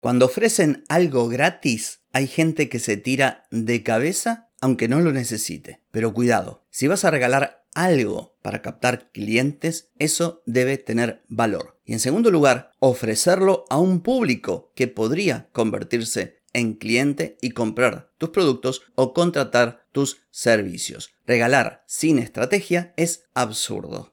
Cuando ofrecen algo gratis, hay gente que se tira de cabeza aunque no lo necesite. Pero cuidado, si vas a regalar algo para captar clientes, eso debe tener valor. Y en segundo lugar, ofrecerlo a un público que podría convertirse en cliente y comprar tus productos o contratar tus servicios. Regalar sin estrategia es absurdo.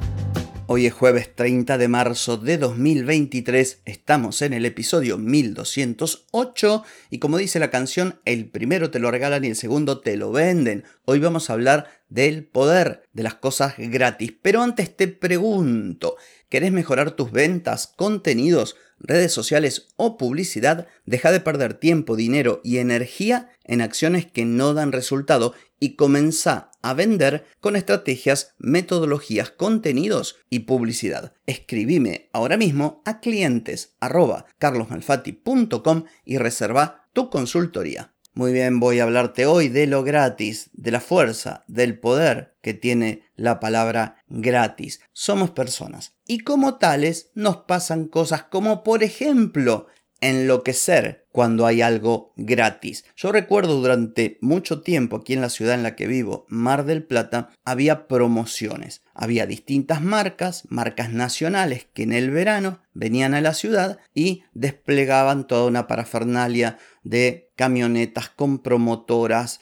Hoy es jueves 30 de marzo de 2023, estamos en el episodio 1208 y como dice la canción, el primero te lo regalan y el segundo te lo venden. Hoy vamos a hablar del poder de las cosas gratis, pero antes te pregunto, ¿querés mejorar tus ventas, contenidos, redes sociales o publicidad? Deja de perder tiempo, dinero y energía en acciones que no dan resultado y comenzá a vender con estrategias, metodologías, contenidos y publicidad. Escribime ahora mismo a clientes y reserva tu consultoría. Muy bien, voy a hablarte hoy de lo gratis, de la fuerza, del poder que tiene la palabra gratis. Somos personas y como tales nos pasan cosas como por ejemplo enloquecer cuando hay algo gratis. Yo recuerdo durante mucho tiempo aquí en la ciudad en la que vivo, Mar del Plata, había promociones. Había distintas marcas, marcas nacionales que en el verano venían a la ciudad y desplegaban toda una parafernalia de camionetas con promotoras,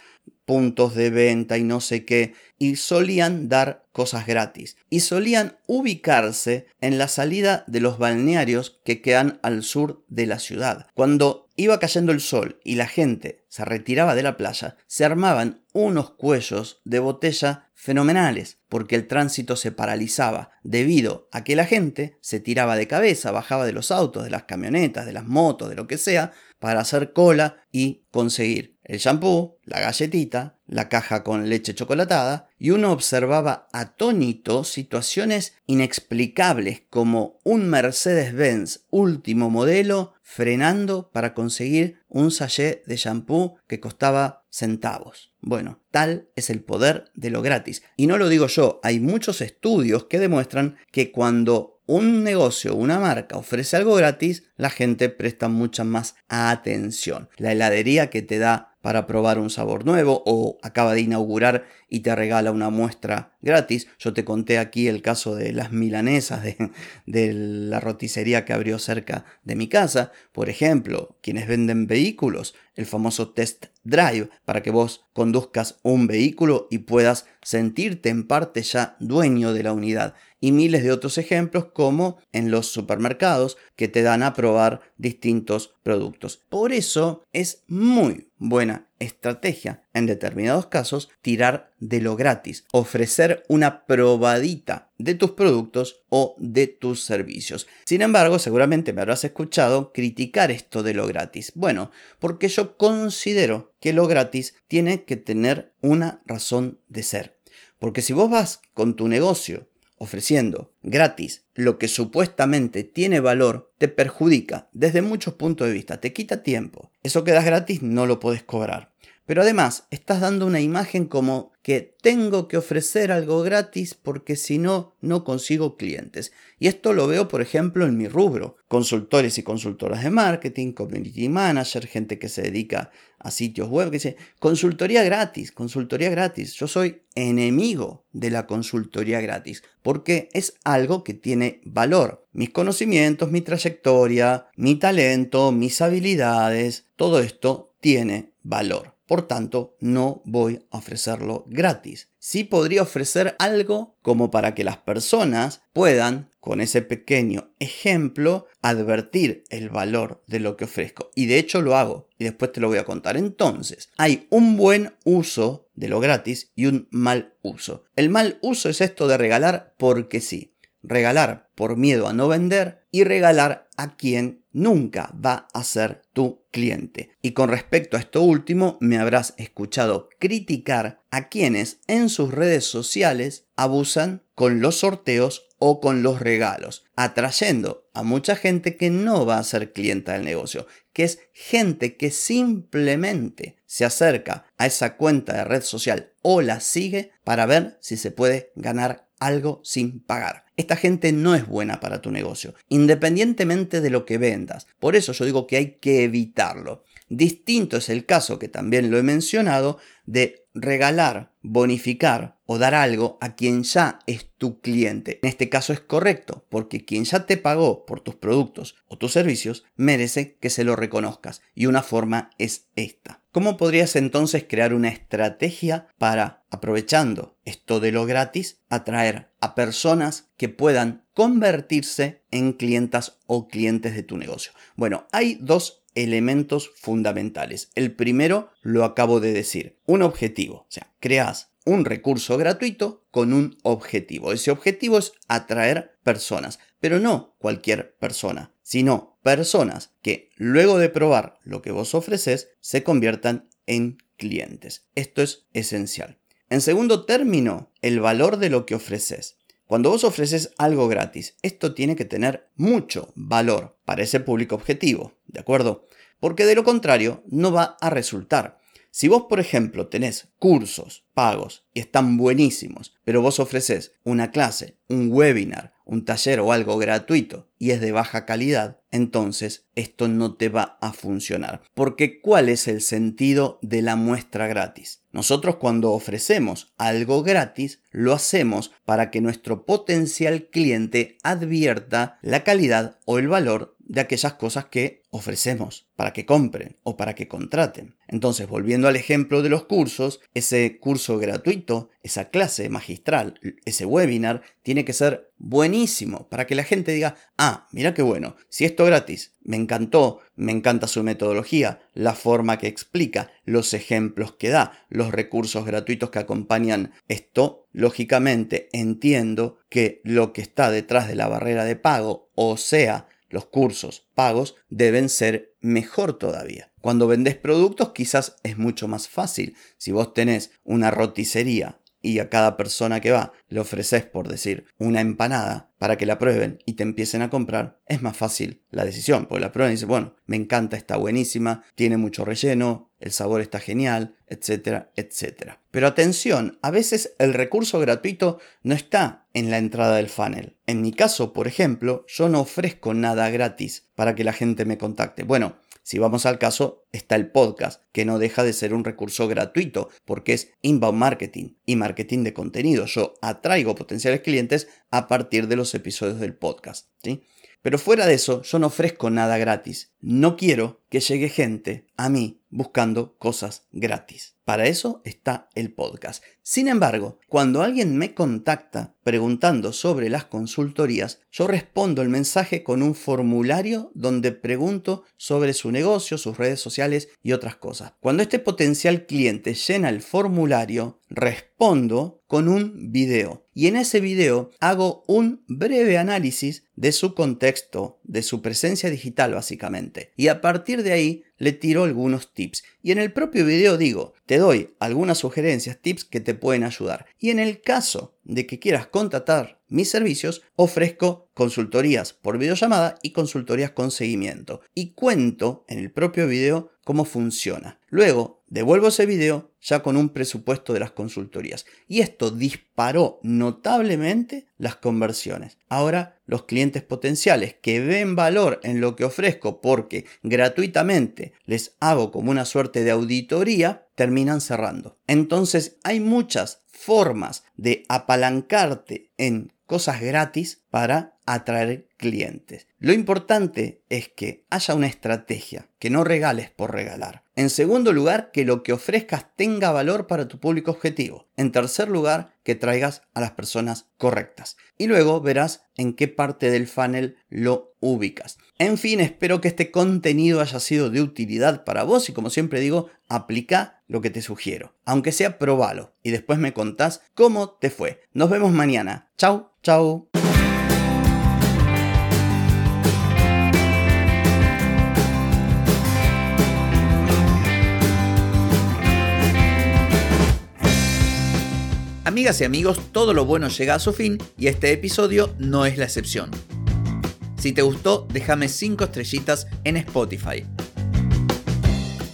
puntos de venta y no sé qué, y solían dar cosas gratis. Y solían ubicarse en la salida de los balnearios que quedan al sur de la ciudad. Cuando iba cayendo el sol y la gente se retiraba de la playa, se armaban unos cuellos de botella fenomenales, porque el tránsito se paralizaba debido a que la gente se tiraba de cabeza, bajaba de los autos, de las camionetas, de las motos, de lo que sea, para hacer cola y conseguir el shampoo, la galletita, la caja con leche chocolatada, y uno observaba atónito situaciones inexplicables como un Mercedes-Benz último modelo frenando para conseguir un sachet de shampoo que costaba centavos. Bueno, tal es el poder de lo gratis. Y no lo digo yo, hay muchos estudios que demuestran que cuando un negocio, una marca ofrece algo gratis, la gente presta mucha más atención. La heladería que te da para probar un sabor nuevo o acaba de inaugurar y te regala una muestra gratis. Yo te conté aquí el caso de las milanesas de, la roticería que abrió cerca de mi casa. Por ejemplo, quienes venden vehículos, el famoso test drive para que vos conduzcas un vehículo y puedas sentirte en parte ya dueño de la unidad. Y miles de otros ejemplos como en los supermercados que te dan a probar distintos productos. Por eso es muy buena estrategia en determinados casos tirar de lo gratis, ofrecer una probadita de tus productos o de tus servicios. Sin embargo, seguramente me habrás escuchado criticar esto de lo gratis. Bueno, porque yo considero que lo gratis tiene que tener una razón de ser. Porque si vos vas con tu negocio ofreciendo gratis lo que supuestamente tiene valor, te perjudica desde muchos puntos de vista, te quita tiempo. Eso que das gratis no lo puedes cobrar. Pero además estás dando una imagen como que tengo que ofrecer algo gratis porque si no, no consigo clientes. Y esto lo veo, por ejemplo, en mi rubro. Consultores y consultoras de marketing, community manager, gente que se dedica a sitios web, que dice, consultoría gratis, consultoría gratis. Yo soy enemigo de la consultoría gratis porque es algo que tiene valor. Mis conocimientos, mi trayectoria, mi talento, mis habilidades, todo esto tiene valor. Por tanto, no voy a ofrecerlo gratis. Sí podría ofrecer algo como para que las personas puedan con ese pequeño ejemplo, advertir el valor de lo que ofrezco. Y de hecho lo hago y después te lo voy a contar. Entonces, hay un buen uso de lo gratis y un mal uso. El mal uso es esto de regalar porque sí. Regalar por miedo a no vender y regalar a quien nunca va a ser tu cliente. Y con respecto a esto último, me habrás escuchado criticar a quienes en sus redes sociales abusan con los sorteos o con los regalos, atrayendo a mucha gente que no va a ser clienta del negocio, que es gente que simplemente se acerca a esa cuenta de red social o la sigue para ver si se puede ganar algo sin pagar. Esta gente no es buena para tu negocio, independientemente de lo que vendas. Por eso yo digo que hay que evitarlo. Distinto es el caso, que también lo he mencionado, de regalar, bonificar o dar algo a quien ya es tu cliente. En este caso es correcto, porque quien ya te pagó por tus productos o tus servicios merece que se lo reconozcas. Y una forma es esta. ¿Cómo podrías entonces crear una estrategia para, aprovechando esto de lo gratis, atraer a personas que puedan convertirse en clientas o clientes de tu negocio? Bueno, hay dos elementos fundamentales. El primero lo acabo de decir, un objetivo. O sea, creas un recurso gratuito con un objetivo. Ese objetivo es atraer personas, pero no cualquier persona, sino personas que luego de probar lo que vos ofreces se conviertan en clientes. Esto es esencial. En segundo término, el valor de lo que ofreces. Cuando vos ofreces algo gratis, esto tiene que tener mucho valor para ese público objetivo, ¿de acuerdo? Porque de lo contrario no va a resultar. Si vos, por ejemplo, tenés cursos pagos y están buenísimos, pero vos ofreces una clase, un webinar, un taller o algo gratuito y es de baja calidad, entonces esto no te va a funcionar. Porque ¿cuál es el sentido de la muestra gratis? Nosotros cuando ofrecemos algo gratis, lo hacemos para que nuestro potencial cliente advierta la calidad o el valor de aquellas cosas que ofrecemos para que compren o para que contraten. Entonces, volviendo al ejemplo de los cursos, ese curso gratuito, esa clase magistral, ese webinar, tiene que ser buenísimo para que la gente diga, ah, mira qué bueno, si esto gratis, me encantó, me encanta su metodología, la forma que explica, los ejemplos que da, los recursos gratuitos que acompañan esto, lógicamente entiendo que lo que está detrás de la barrera de pago, o sea, los cursos pagos deben ser mejor todavía. Cuando vendes productos quizás es mucho más fácil. Si vos tenés una roticería y a cada persona que va le ofreces, por decir, una empanada para que la prueben y te empiecen a comprar, es más fácil la decisión, porque la prueban y dicen, bueno, me encanta, está buenísima, tiene mucho relleno, el sabor está genial, etcétera, etcétera. Pero atención, a veces el recurso gratuito no está en la entrada del funnel. En mi caso, por ejemplo, yo no ofrezco nada gratis para que la gente me contacte. Bueno, si vamos al caso, está el podcast, que no deja de ser un recurso gratuito, porque es inbound marketing y marketing de contenido. Yo atraigo potenciales clientes a partir de los episodios del podcast. ¿sí? Pero fuera de eso, yo no ofrezco nada gratis. No quiero que llegue gente a mí buscando cosas gratis. Para eso está el podcast. Sin embargo, cuando alguien me contacta preguntando sobre las consultorías, yo respondo el mensaje con un formulario donde pregunto sobre su negocio, sus redes sociales y otras cosas. Cuando este potencial cliente llena el formulario, respondo con un video. Y en ese video hago un breve análisis de su contexto, de su presencia digital básicamente. Y a partir de ahí le tiro algunos tips. Y en el propio video digo, te doy algunas sugerencias, tips que te pueden ayudar. Y en el caso de que quieras contratar mis servicios, ofrezco consultorías por videollamada y consultorías con seguimiento. Y cuento en el propio video cómo funciona. Luego, devuelvo ese video ya con un presupuesto de las consultorías. Y esto disparó notablemente las conversiones. Ahora, los clientes potenciales que ven valor en lo que ofrezco porque gratuitamente les hago como una suerte de auditoría, terminan cerrando. Entonces, hay muchas formas de apalancarte en cosas gratis para atraer clientes. Lo importante es que haya una estrategia, que no regales por regalar. En segundo lugar, que lo que ofrezcas tenga valor para tu público objetivo. En tercer lugar, que traigas a las personas correctas. Y luego verás en qué parte del funnel lo ubicas. En fin, espero que este contenido haya sido de utilidad para vos y como siempre digo, aplica lo que te sugiero. Aunque sea, probalo y después me contás cómo te fue. Nos vemos mañana. Chau, chau. Amigas y amigos, todo lo bueno llega a su fin y este episodio no es la excepción. Si te gustó, déjame 5 estrellitas en Spotify.